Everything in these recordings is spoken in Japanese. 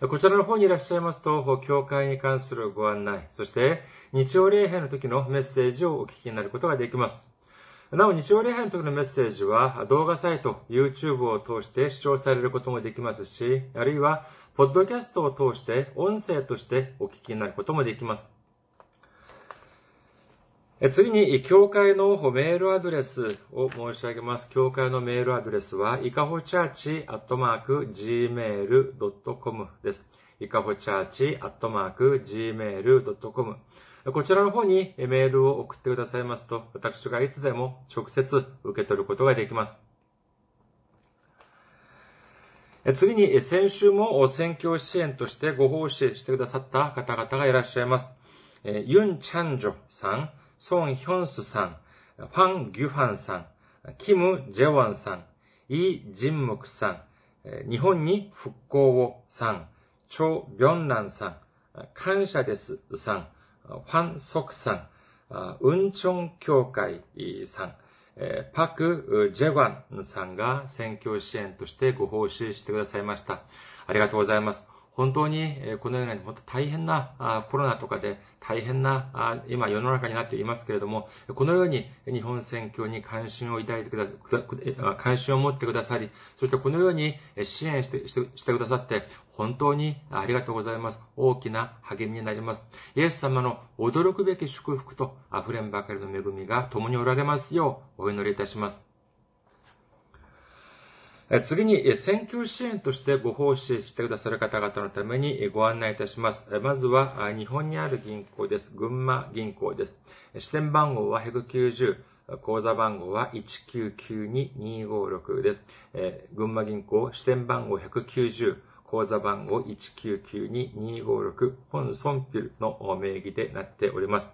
こちらの方にいらっしゃいますと、教会に関するご案内、そして日曜礼拝の時のメッセージをお聞きになることができます。なお、日曜礼拝の時のメッセージは動画サイト、YouTube を通して視聴されることもできますし、あるいは、ポッドキャストを通して音声としてお聞きになることもできます。次に、教会のメールアドレスを申し上げます。教会のメールアドレスは、いかほチャーチアットマーク gmail.com です。いかほチャーチアットマーク gmail.com こちらの方にメールを送ってくださいますと、私がいつでも直接受け取ることができます。次に、先週も選挙支援としてご奉仕してくださった方々がいらっしゃいます。ユン・チャンジョさん、ソン・ヒョンスさん、ファン・ギュファンさん、キム・ジェワンさん、イ・ジンムクさん、日本に復興をさん、チョ・ビョンナンさん、感謝ですさん、ファン・ソクさん、ウンチョン協会さん、パク・ジェワンさんが選挙支援としてご奉仕してくださいました。ありがとうございます。本当にこのような本当大変なコロナとかで大変な今世の中になっていますけれども、このように日本選挙に関心を抱いてくださ関心を持ってくださり、そしてこのように支援してしてくださって本当にありがとうございます。大きな励みになります。イエス様の驚くべき祝福と溢れんばかりの恵みが共におられますようお祈りいたします。次に、選挙支援としてご奉仕してくださる方々のためにご案内いたします。まずは、日本にある銀行です。群馬銀行です。支店番号は190、口座番号は1992256です。群馬銀行支店番号190、口座番号1992256、本ソンピルの名義でなっております。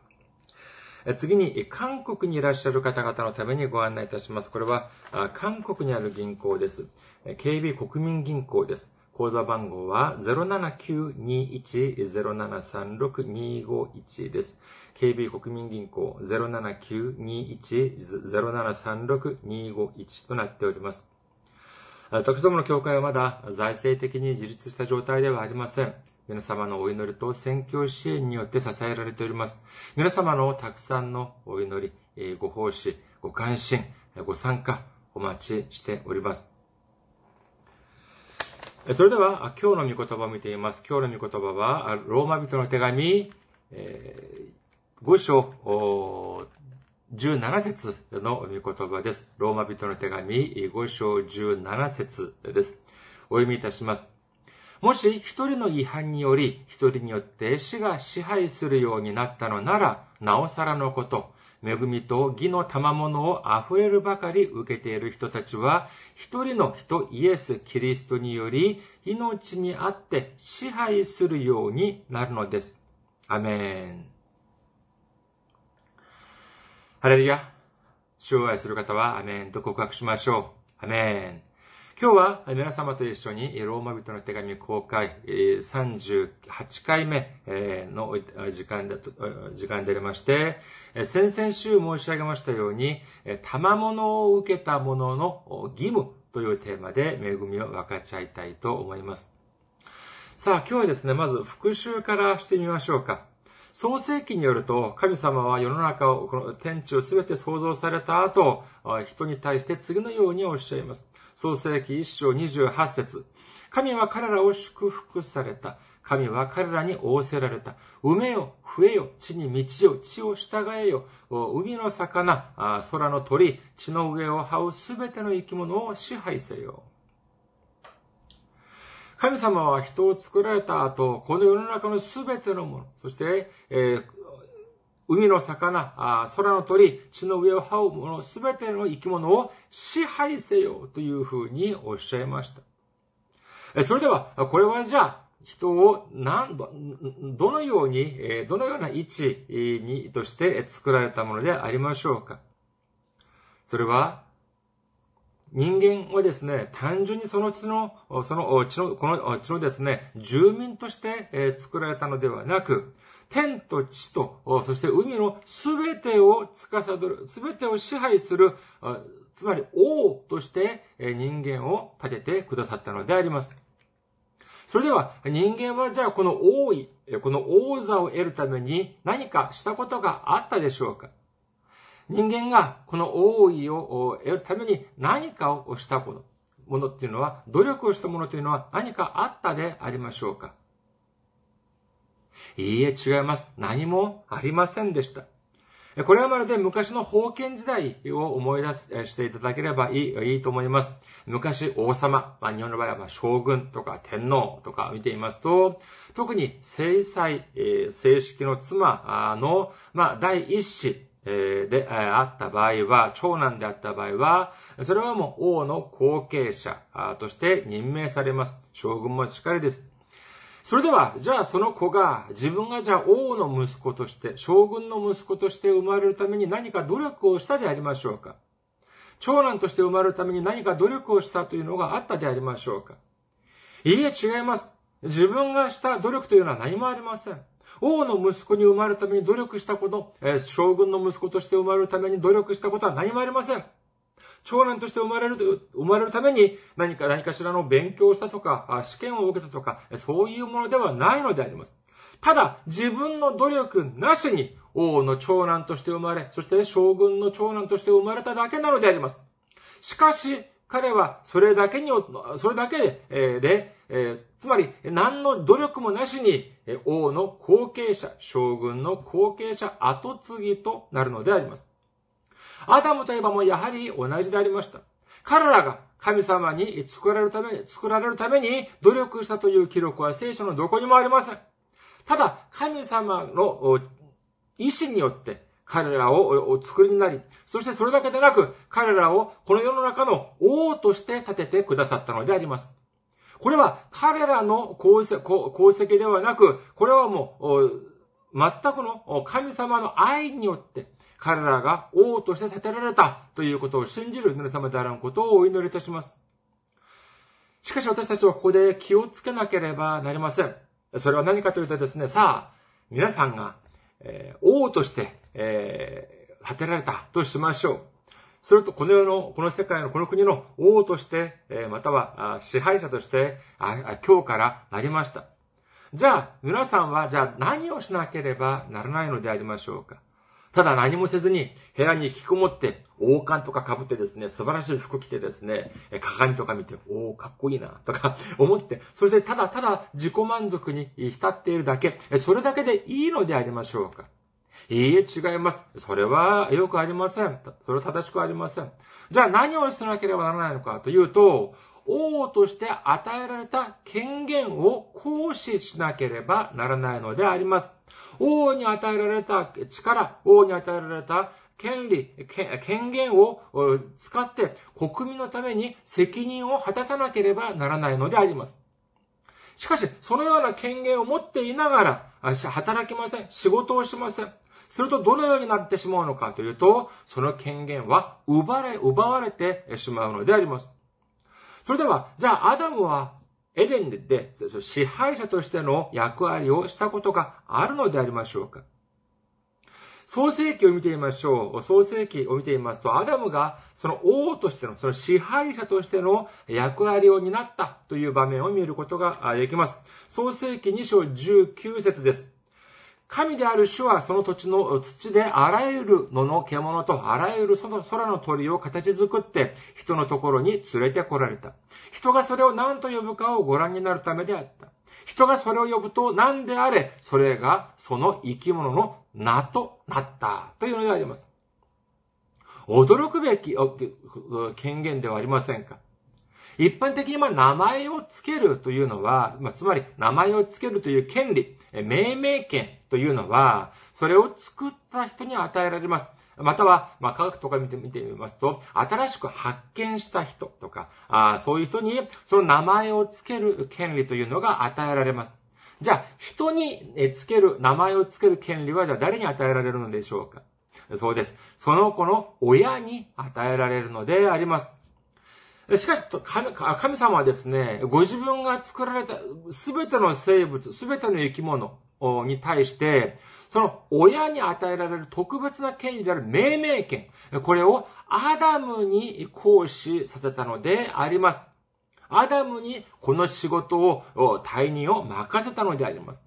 次に、韓国にいらっしゃる方々のためにご案内いたします。これは、韓国にある銀行です。KB 国民銀行です。口座番号は07921-0736-251です。KB 国民銀行07921-0736-251となっております。私どもの教会はまだ財政的に自立した状態ではありません。皆様のお祈りと宣教支援によって支えられております。皆様のたくさんのお祈り、ご奉仕、ご関心、ご参加、お待ちしております。それでは、今日の御言葉を見ています。今日の御言葉は、ローマ人の手紙、5章17節の御言葉です。ローマ人の手紙5章17節です。お読みいたします。もし一人の違反により一人によって死が支配するようになったのなら、なおさらのこと、恵みと義の賜物を溢れるばかり受けている人たちは、一人の人イエス・キリストにより命にあって支配するようになるのです。アメン。ハレルヤ。主を愛する方はアメンと告白しましょう。アメン。今日は皆様と一緒にローマ人の手紙公開38回目の時間で時間でありまして、先々週申し上げましたように、賜物を受けた者の義務というテーマで恵みを分かち合いたいと思います。さあ今日はですね、まず復習からしてみましょうか。創世記によると、神様は世の中を、この天地をすべて創造された後、人に対して次のようにおっしゃいます。創世記1章28節神は彼らを祝福された。神は彼らに仰せられた。埋めよ、増えよ、地に満ちよ、地を従えよ。海の魚、空の鳥、地の上を這うすべての生き物を支配せよ。神様は人を作られた後、この世の中のすべてのもの、そして、えー、海の魚、空の鳥、地の上を這うもの、すべての生き物を支配せよというふうにおっしゃいました。それでは、これはじゃあ、人を何度、どのように、どのような位置に、として作られたものでありましょうか。それは、人間はですね、単純にその地の、その地の、この地のですね、住民として作られたのではなく、天と地と、そして海のすべてを司る、すべてを支配する、つまり王として人間を立ててくださったのであります。それでは人間はじゃあこの王位、この王座を得るために何かしたことがあったでしょうか人間がこの王位を得るために何かをしたこと、ものっていうのは、努力をしたものというのは何かあったでありましょうかいいえ、違います。何もありませんでした。これはまるで昔の封建時代を思い出していただければいいいいと思います。昔王様、まあ、日本の場合は将軍とか天皇とか見ていますと、特に正妻、正式の妻の、まあ、第一子、であった場合は、長男であった場合は、それはもう王の後継者として任命されます。将軍もしっかりです。それでは、じゃあその子が自分がじゃあ王の息子として、将軍の息子として生まれるために何か努力をしたでありましょうか？長男として生まれるために何か努力をしたというのがあったでありましょうか？いいえ、違います。自分がした努力というのは何もありません。王の息子に生まれるために努力したこと、将軍の息子として生まれるために努力したことは何もありません。長男として生まれる、生まれるために何か何かしらの勉強をしたとか、試験を受けたとか、そういうものではないのであります。ただ、自分の努力なしに王の長男として生まれ、そして将軍の長男として生まれただけなのであります。しかし、彼はそれだけに、それだけで、えで、えつまり何の努力もなしに王の後継者、将軍の後継者、後継ぎとなるのであります。アダムといえばもやはり同じでありました。彼らが神様に作られるために、作られるために努力したという記録は聖書のどこにもありません。ただ、神様の意志によって彼らをお作りになり、そしてそれだけでなく、彼らをこの世の中の王として立ててくださったのであります。これは彼らの功績ではなく、これはもう、全くの神様の愛によって、彼らが王として立てられたということを信じる皆様であらんことをお祈りいたします。しかし私たちはここで気をつけなければなりません。それは何かというとですね、さあ、皆さんが、えー、王として、えー、立てられたとしましょう。それと、この世の、この世界の、この国の王として、えー、または支配者としてあ、今日からなりました。じゃあ、皆さんは、じゃあ何をしなければならないのでありましょうか？ただ何もせずに部屋に引きこもって、王冠とか被ってですね、素晴らしい服着てですね、鏡とか見て、おお、かっこいいな、とか思って、それでただただ自己満足に浸っているだけ、それだけでいいのでありましょうかいいえ、違います。それはよくありません。それは正しくありません。じゃあ何をしなければならないのかというと、王として与えられた権限を行使しなければならないのであります。王に与えられた力、王に与えられた権利、権限を使って国民のために責任を果たさなければならないのであります。しかし、そのような権限を持っていながら、働きません。仕事をしません。するとどのようになってしまうのかというと、その権限は奪われ、奪われてしまうのであります。それでは、じゃあアダムはエデンで支配者としての役割をしたことがあるのでありましょうか創世記を見てみましょう。創世記を見てみますと、アダムがその王としての、その支配者としての役割を担ったという場面を見ることができます。創世記2章19節です。神である主はその土地の土であらゆる野の獣とあらゆるその空の鳥を形作って人のところに連れて来られた。人がそれを何と呼ぶかをご覧になるためであった。人がそれを呼ぶと何であれ、それがその生き物の名となったというのであります。驚くべき権限ではありませんか一般的にま名前を付けるというのは、まあ、つまり名前を付けるという権利、命名権というのは、それを作った人に与えられます。または、まあ、科学とか見て見てみますと、新しく発見した人とか、あそういう人にその名前を付ける権利というのが与えられます。じゃあ、人に付ける、名前を付ける権利は、じゃあ誰に与えられるのでしょうか？そうです。その子の親に与えられるのであります。しかし、神様はですね、ご自分が作られたすべての生物、すべての生き物に対して、その親に与えられる特別な権利である命名権、これをアダムに行使させたのであります。アダムにこの仕事を、退任を任せたのであります。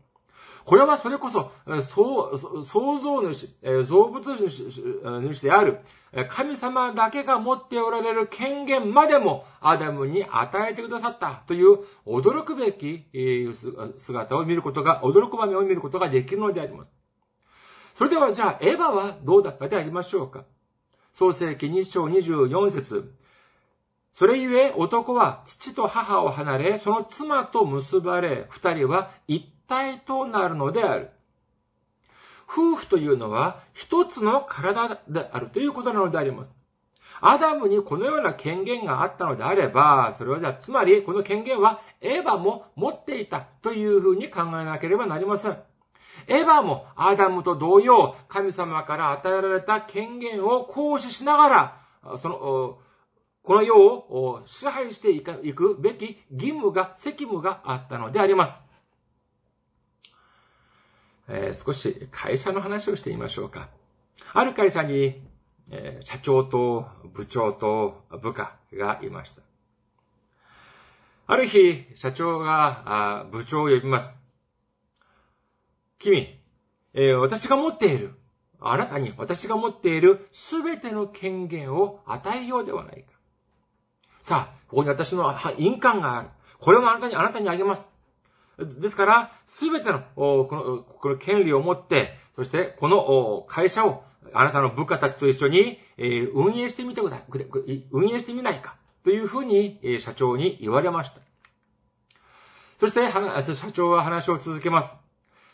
これはそれこそ、創造主、造物主である神様だけが持っておられる権限までもアダムに与えてくださったという驚くべき姿を見ることが、驚く場面を見ることができるのであります。それではじゃあ、エヴァはどうだったでありましょうか？創世記2章24節それゆえ男は父と母を離れ、その妻と結ばれ、二人は一体となるのである。夫婦というのは一つの体であるということなのであります。アダムにこのような権限があったのであれば、それはじゃあ、つまりこの権限はエヴァも持っていたというふうに考えなければなりません。エヴァもアダムと同様、神様から与えられた権限を行使しながら、その、この世を支配していくべき義務が、責務があったのであります。えー、少し会社の話をしてみましょうか。ある会社に、えー、社長と部長と部下がいました。ある日、社長があ部長を呼びます。君、えー、私が持っている、あなたに私が持っているすべての権限を与えようではないか。さあ、ここに私の印鑑がある。これもあなたに、あなたにあげます。ですから、すべての、この、この権利を持って、そして、この会社を、あなたの部下たちと一緒に、運営してみてください。運営してみないか。というふうに、社長に言われました。そして、社長は話を続けます。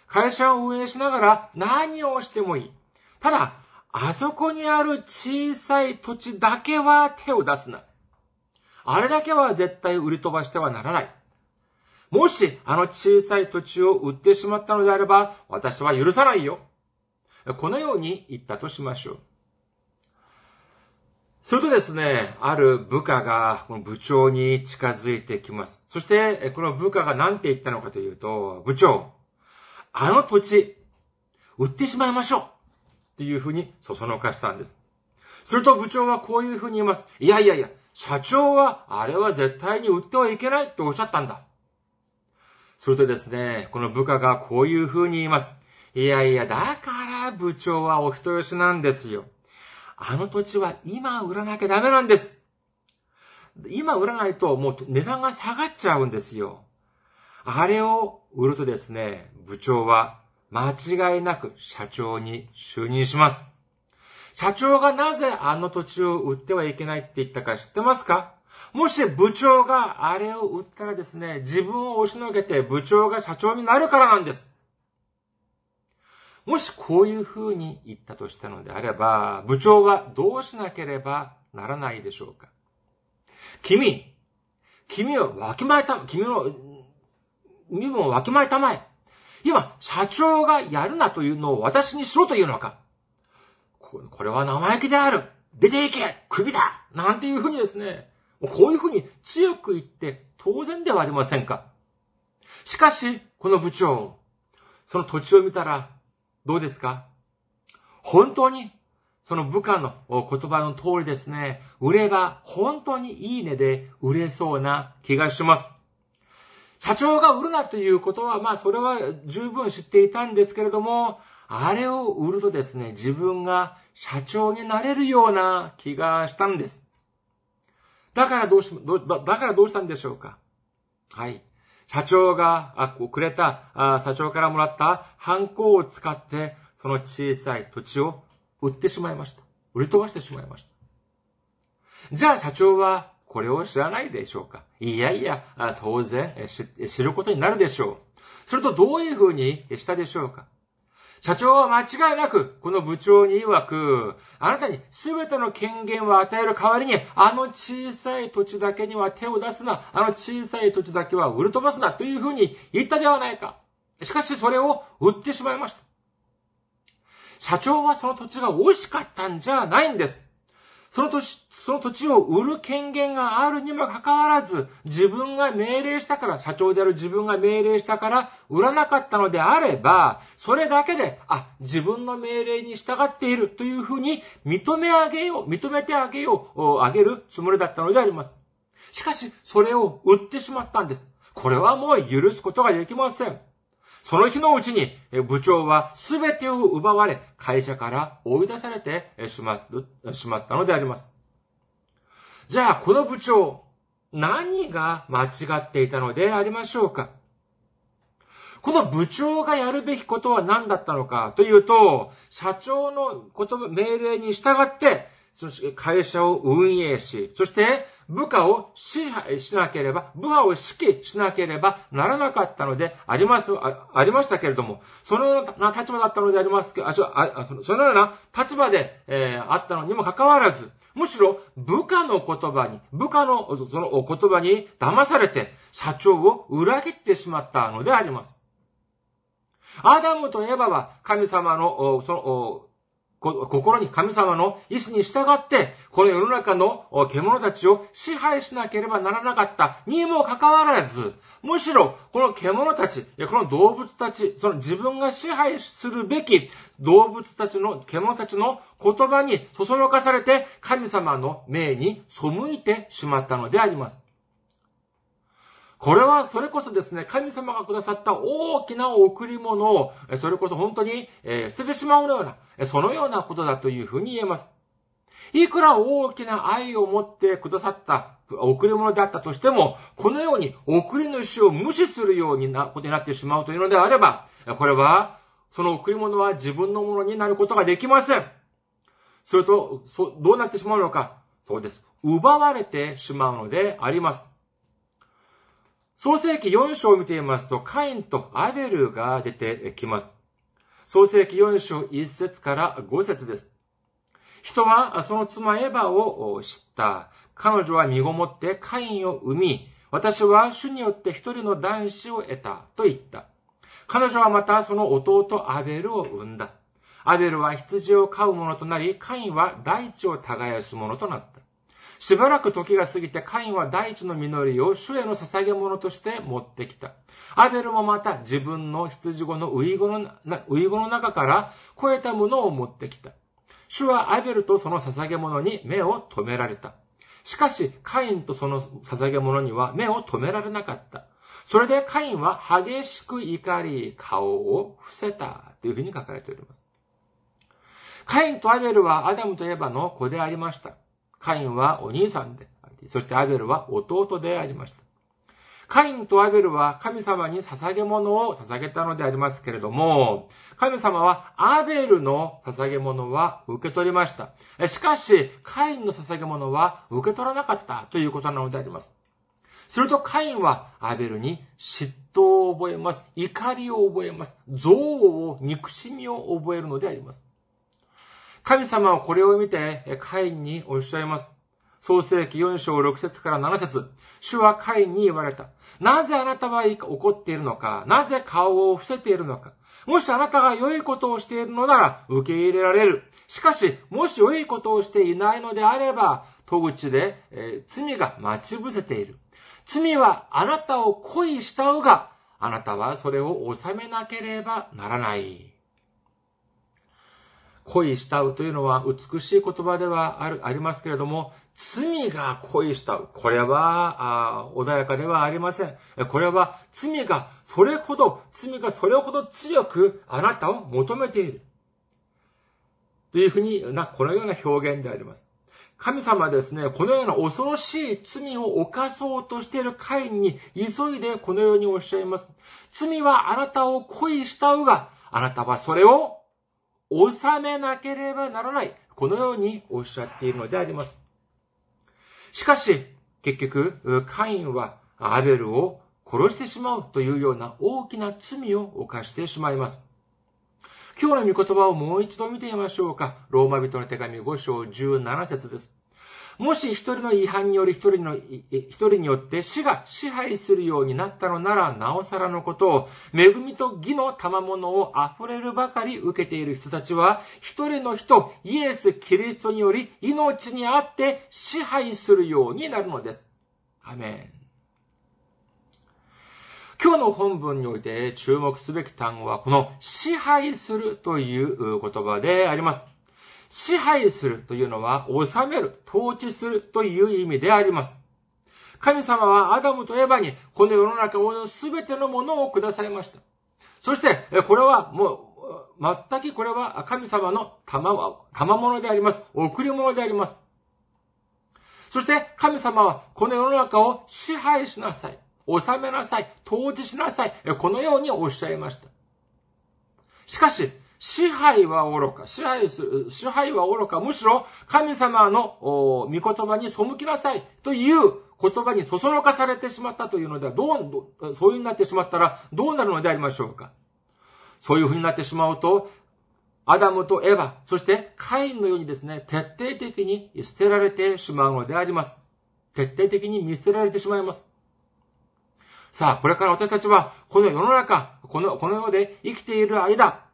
会社を運営しながら何をしてもいい。ただ、あそこにある小さい土地だけは手を出すな。あれだけは絶対売り飛ばしてはならない。もし、あの小さい土地を売ってしまったのであれば、私は許さないよ。このように言ったとしましょう。するとですね、ある部下がこの部長に近づいてきます。そして、この部下が何て言ったのかというと、部長、あの土地、売ってしまいましょうっていうふうにそそのかしたんです。すると部長はこういうふうに言います。いやいやいや、社長はあれは絶対に売ってはいけないっておっしゃったんだ。するとですね、この部下がこういう風に言います。いやいや、だから部長はお人よしなんですよ。あの土地は今売らなきゃダメなんです。今売らないともう値段が下がっちゃうんですよ。あれを売るとですね、部長は間違いなく社長に就任します。社長がなぜあの土地を売ってはいけないって言ったか知ってますか？もし部長があれを売ったらですね、自分を押しのけて部長が社長になるからなんです。もしこういう風に言ったとしたのであれば、部長はどうしなければならないでしょうか。君、君をわきまえた、君の身分をわきまえたまえ。今、社長がやるなというのを私にしろというのか。これは生意気である。出ていけ。首だ。なんていうふうにですね、こういうふうに強く言って当然ではありませんか。しかし、この部長、その土地を見たらどうですか？本当に、その部下の言葉の通りですね、売れば本当にいい値で売れそうな気がします。社長が売るなということは、まあそれは十分知っていたんですけれども、あれを売るとですね、自分が社長になれるような気がしたんです。だからどうし、だからどうしたんでしょうか？はい。社長が、あ、くれた、あ社長からもらったハンコを使って、その小さい土地を売ってしまいました。売り飛ばしてしまいました。じゃあ社長はこれを知らないでしょうか？いやいや、当然知ることになるでしょう。するとどういうふうにしたでしょうか？社長は間違いなく、この部長に曰く、あなたに全ての権限を与える代わりに、あの小さい土地だけには手を出すな、あの小さい土地だけは売り飛ばすな、というふうに言ったではないか。しかしそれを売ってしまいました。社長はその土地が惜しかったんじゃないんです。その土地、その土地を売る権限があるにもかかわらず、自分が命令したから、社長である自分が命令したから、売らなかったのであれば、それだけで、あ、自分の命令に従っているというふうに認め上げよう、認めてあげよう、あげるつもりだったのであります。しかし、それを売ってしまったんです。これはもう許すことができません。その日のうちに部長は全てを奪われ、会社から追い出されてしまったのであります。じゃあ、この部長、何が間違っていたのでありましょうか？この部長がやるべきことは何だったのか？というと、社長の言葉、命令に従って、そして会社を運営し、そして部下を支配しなければ、部下を指揮しなければならなかったのであります、あありましたけれども、そのような立場だったのでありますけ、あそのような立場で、えー、あったのにもかかわらず、むしろ部下の言葉に、部下のその言葉に騙されて、社長を裏切ってしまったのであります。アダムとエバは神様の、その、心に神様の意志に従って、この世の中の獣たちを支配しなければならなかったにもかかわらず、むしろ、この獣たち、この動物たち、その自分が支配するべき動物たちの、獣たちの言葉にそそのかされて、神様の命に背いてしまったのであります。これはそれこそですね、神様がくださった大きな贈り物を、それこそ本当に、捨ててしまうような、そのようなことだというふうに言えます。いくら大きな愛を持ってくださった贈り物であったとしても、このように贈り主を無視するようなことになってしまうというのであれば、これは、その贈り物は自分のものになることができません。それと、どうなってしまうのか。そうです。奪われてしまうのであります。創世記4章を見てみますと、カインとアベルが出てきます。創世記4章1節から5節です。人はその妻エヴァを知った。彼女は身ごもってカインを産み、私は主によって一人の男子を得たと言った。彼女はまたその弟アベルを産んだ。アベルは羊を飼う者となり、カインは大地を耕す者となった。しばらく時が過ぎてカインは大地の実りを主への捧げ物として持ってきた。アベルもまた自分の羊子のウイゴのウイゴの中から超えたものを持ってきた。主はアベルとその捧げ物に目を止められた。しかし、カインとその捧げ物には目を止められなかった。それでカインは激しく怒り、顔を伏せた。というふうに書かれております。カインとアベルはアダムといえばの子でありました。カインはお兄さんであり、そしてアベルは弟でありました。カインとアベルは神様に捧げ物を捧げたのでありますけれども、神様はアベルの捧げ物は受け取りました。しかし、カインの捧げ物は受け取らなかったということなのであります。するとカインはアベルに嫉妬を覚えます。怒りを覚えます。憎悪を、憎しみを覚えるのであります。神様はこれを見て、カインにおっしゃいます。創世記4章6節から7節主はカインに言われた。なぜあなたは怒っているのか？なぜ顔を伏せているのか？もしあなたが良いことをしているのなら受け入れられる。しかし、もし良いことをしていないのであれば、戸口で、えー、罪が待ち伏せている。罪はあなたを恋したうが、あなたはそれを収めなければならない。恋したうというのは美しい言葉ではある、ありますけれども、罪が恋したう。これは、あ穏やかではありません。これは、罪がそれほど、罪がそれほど強くあなたを求めている。というふうにな、このような表現であります。神様はですね、このような恐ろしい罪を犯そうとしている会に急いでこのようにおっしゃいます。罪はあなたを恋したうが、あなたはそれを収めなければならない。このようにおっしゃっているのであります。しかし、結局、カインはアベルを殺してしまうというような大きな罪を犯してしまいます。今日の御言葉をもう一度見てみましょうか。ローマ人の手紙5章17節です。もし一人の違反により一人の、一人によって死が支配するようになったのなら、なおさらのことを、恵みと義の賜物を溢れるばかり受けている人たちは、一人の人、イエス・キリストにより命にあって支配するようになるのです。アメン。今日の本文において注目すべき単語は、この支配するという言葉であります。支配するというのは、治める、統治するという意味であります。神様はアダムとエヴァに、この世の中をすべてのものを下されました。そして、これはもう、全くこれは神様の賜物であります。贈り物であります。そして、神様はこの世の中を支配しなさい。収めなさい。統治しなさい。このようにおっしゃいました。しかし、支配は愚か、支配する、支配は愚か、むしろ神様の御言葉に背きなさいという言葉にそそのかされてしまったというのでは、どう、そういうになってしまったらどうなるのでありましょうか。そういうふうになってしまうと、アダムとエヴァ、そしてカインのようにですね、徹底的に捨てられてしまうのであります。徹底的に見捨てられてしまいます。さあ、これから私たちは、この世の中、この、この世で生きている間、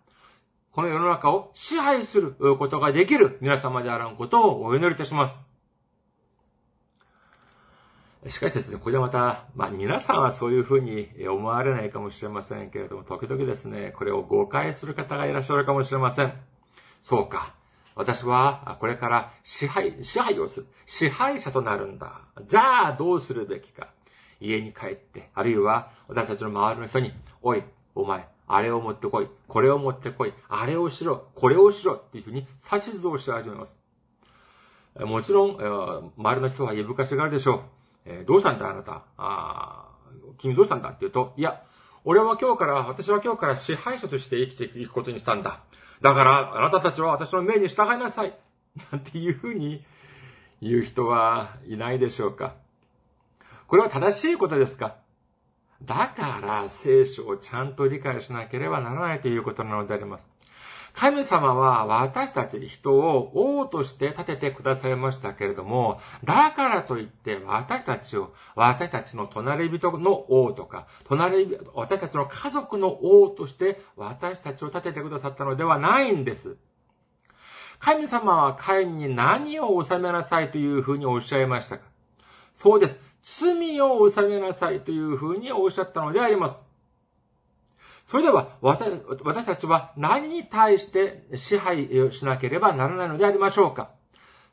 この世の中を支配することができる皆様であらんことをお祈りいたします。しかしですね、ここでまた、まあ皆さんはそういうふうに思われないかもしれませんけれども、時々ですね、これを誤解する方がいらっしゃるかもしれません。そうか。私はこれから支配、支配をする。支配者となるんだ。じゃあどうするべきか。家に帰って、あるいは私たちの周りの人に、おい、お前、あれを持ってこい、これを持ってこい、あれをしろ、これをしろっていうふうに指図をし始めます。もちろんえ、周りの人は言いぶかしがるでしょう。えどうしたんだあなた？あ君どうしたんだって言うと、いや、俺は今日から、私は今日から支配者として生きていくことにしたんだ。だから、あなたたちは私の命に従いなさい。なんていうふうに言う人はいないでしょうか。これは正しいことですか？だから聖書をちゃんと理解しなければならないということなのであります。神様は私たち人を王として立ててくださいましたけれども、だからといって私たちを、私たちの隣人の王とか、隣、私たちの家族の王として私たちを立ててくださったのではないんです。神様はカインに何を収めなさいというふうにおっしゃいましたか？そうです。罪を納めなさいというふうにおっしゃったのであります。それでは、私たちは何に対して支配しなければならないのでありましょうか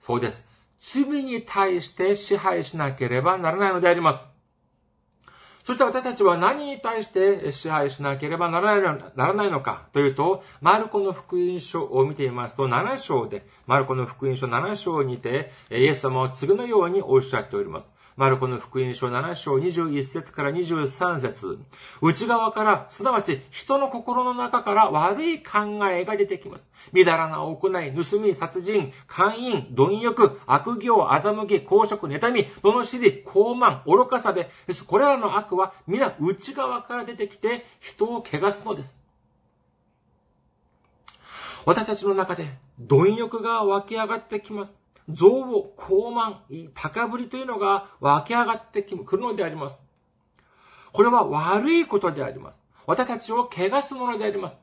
そうです。罪に対して支配しなければならないのであります。そして私たちは何に対して支配しなければならないならないのかというと、マルコの福音書を見ていますと、7章で、マルコの福音書7章にて、イエス様は次のようにおっしゃっております。マルコの福音書7章21節から23節内側から、すなわち人の心の中から悪い考えが出てきます。みだらな行い、盗み、殺人、姦淫、貪欲、悪行、欺き、公職、妬み、罵り、傲慢、愚かさで、これらの悪は皆内側から出てきて人を汚すのです。私たちの中で貪欲が湧き上がってきます。憎悪、高慢、高ぶりというのが湧き上がってくるのであります。これは悪いことであります。私たちを汚すものであります。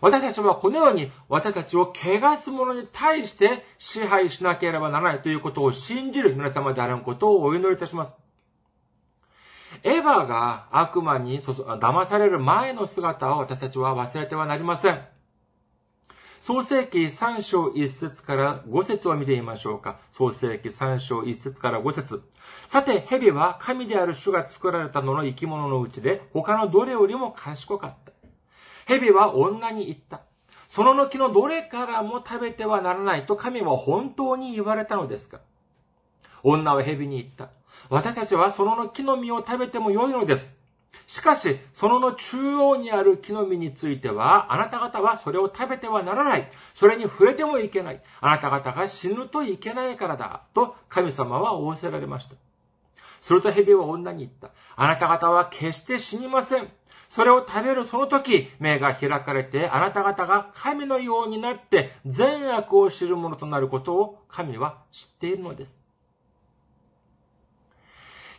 私たちはこのように私たちを汚すものに対して支配しなければならないということを信じる皆様であることをお祈りいたします。エヴァが悪魔に騙される前の姿を私たちは忘れてはなりません。創世記3章1節から5節を見てみましょうか。創世記3章1節から5節さて、蛇は神である主が作られたのの生き物のうちで、他のどれよりも賢かった。蛇は女に言った。そのの木のどれからも食べてはならないと神は本当に言われたのですか女は蛇に言った。私たちはそのの木の実を食べてもよいのです。しかし、そのの中央にある木の実については、あなた方はそれを食べてはならない。それに触れてもいけない。あなた方が死ぬといけないからだ。と神様は仰せられました。すると蛇は女に言った。あなた方は決して死にません。それを食べるその時、目が開かれて、あなた方が神のようになって善悪を知るものとなることを神は知っているのです。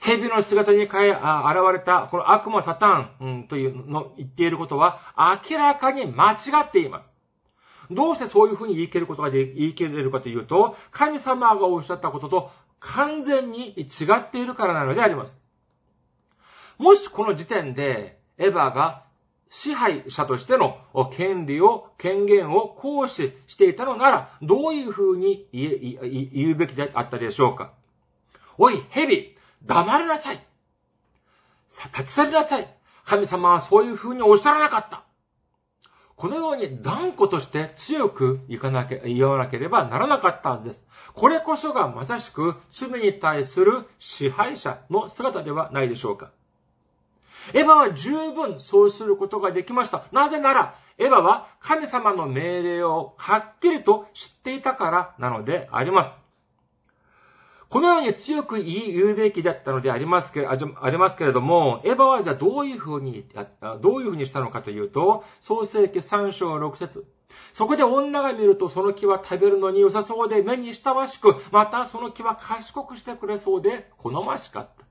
蛇の姿に変え、あ現れた、この悪魔サタン、というの、言っていることは、明らかに間違っています。どうしてそういうふうに言い切ることがで、言い切れるかというと、神様がおっしゃったことと完全に違っているからなのであります。もしこの時点で、エヴァが支配者としての権利を、権限を行使していたのなら、どういうふうに言うべきであったでしょうかおい、蛇黙りなさい立ち去りなさい神様はそういうふうにおっしゃらなかったこのように断固として強く言わなけ言わなければならなかったはずです。これこそがまさしく罪に対する支配者の姿ではないでしょうか。エヴァは十分そうすることができました。なぜなら、エヴァは神様の命令をはっきりと知っていたからなのであります。このように強く言うべきだったのでありますけありますけれども、エヴァはじゃあどういうふうに、どういうふうにしたのかというと、創世記3章6節そこで女が見るとその木は食べるのに良さそうで目に親しく、またその木は賢くしてくれそうで好ましかった。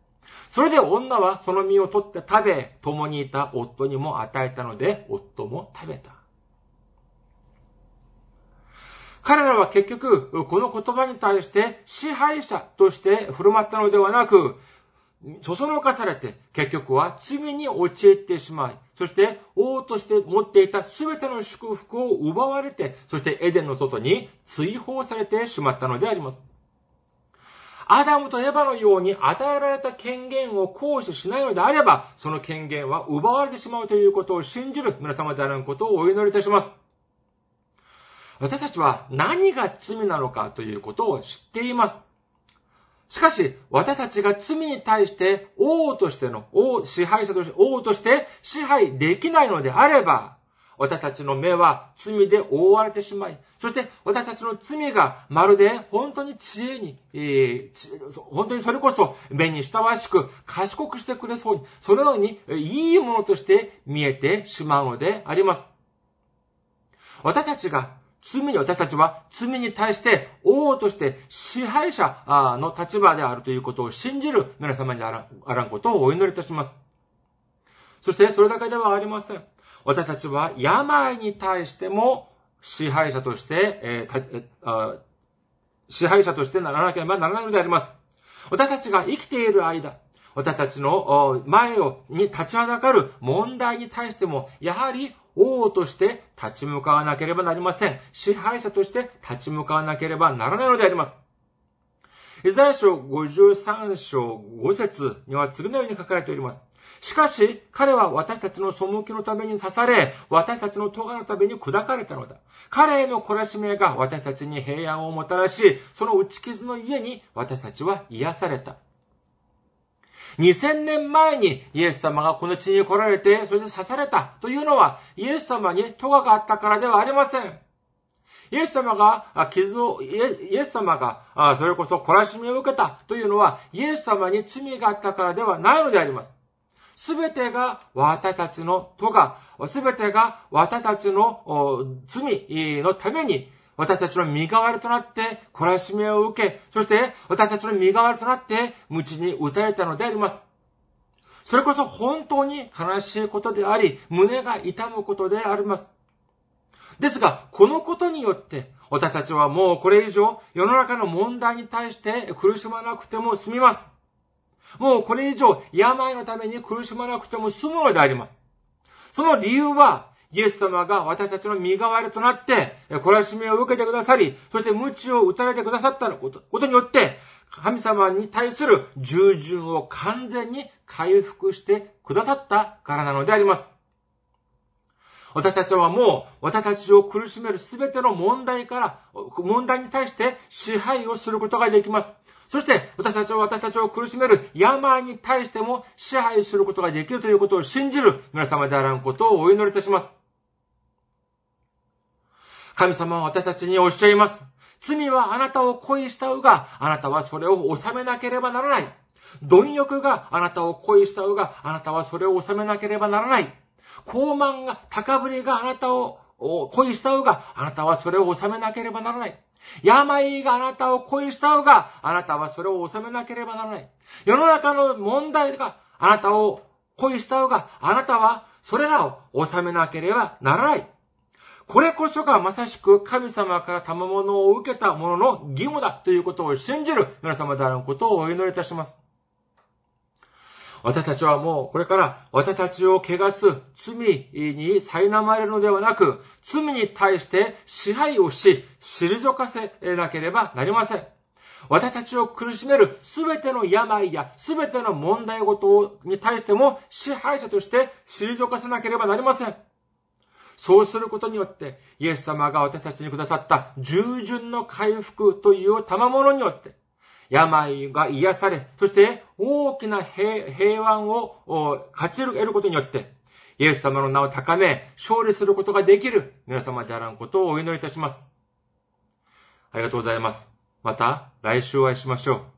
それで女はその実を取って食べ、共にいた夫にも与えたので、夫も食べた。彼らは結局、この言葉に対して支配者として振る舞ったのではなく、そそのかされて、結局は罪に陥ってしまい、そして王として持っていた全ての祝福を奪われて、そしてエデンの外に追放されてしまったのであります。アダムとエヴァのように与えられた権限を行使しないのであれば、その権限は奪われてしまうということを信じる皆様であることをお祈りいたします。私たちは何が罪なのかということを知っています。しかし、私たちが罪に対して王としての、王、支配者として、王として支配できないのであれば、私たちの目は罪で覆われてしまい、そして私たちの罪がまるで本当に知恵に、えー、本当にそれこそ目に親しく賢くしてくれそうに、そのようにいいものとして見えてしまうのであります。私たちが罪に、私たちは罪に対して王として支配者の立場であるということを信じる皆様にあらんことをお祈りいたします。そしてそれだけではありません。私たちは病に対しても支配者として、えー、支配者としてならなければならないのであります。私たちが生きている間、私たちの前をに立ちはだかる問題に対しても、やはり王として立ち向かわなければなりません。支配者として立ち向かわなければならないのであります。イザヤ書53章5節には次のように書かれております。しかし、彼は私たちの背きのために刺され、私たちの咎のために砕かれたのだ。彼への懲らしめが私たちに平安をもたらし、その打ち傷の家に私たちは癒された。2000年前にイエス様がこの地に来られて、そして刺されたというのは、イエス様に咎があったからではありません。イエス様が傷を、イエス様がそれこそ懲らしみを受けたというのは、イエス様に罪があったからではないのであります。すべてが私たちのとが、すべてが私たちの罪のために、私たちの身代わりとなって、懲らしめを受け、そして私たちの身代わりとなって、鞭に打たれたのであります。それこそ本当に悲しいことであり、胸が痛むことであります。ですが、このことによって、私たちはもうこれ以上世の中の問題に対して苦しまなくても済みます。もうこれ以上病のために苦しまなくても済むのであります。その理由は、イエス様が私たちの身代わりとなって、懲らしめを受けてくださり、そして鞭を打たれてくださったことことによって、神様に対する従順を完全に回復してくださったからなのであります。私たちはもう、私たちを苦しめるすべての問題から、問題に対して支配をすることができます。そして、私たちは私たちを苦しめる病に対しても支配することができるということを信じる皆様であらんことをお祈りいたします。神様は私たちにおっしゃいます。罪はあなたを恋したうが、あなたはそれを収めなければならない。貪欲があなたを恋したうが、あなたはそれを収めなければならない。高慢が、高ぶりがあなたを恋したうが、あなたはそれを収めなければならない。病があなたを恋したうが、あなたはそれを収めなければならない。世の中の問題があなたを恋したうが、あなたはそれらを収めなければならない。これこそがまさしく神様から賜物を受けた者の義務だということを信じる皆様であることをお祈りいたします。私たちはもうこれから私たちを汚す罪に苛まれるのではなく、罪に対して支配をし、退かせなければなりません。私たちを苦しめるすべての病やすべての問題ごとに対しても支配者として退かせなければなりません。そうすることによって、イエス様が私たちにくださった従順の回復という賜物によって、病が癒され、そして大きな平安を勝ち得ることによって、イエス様の名を高め、勝利することができる皆様であらんことをお祈りいたします。ありがとうございます。また来週お会いしましょう。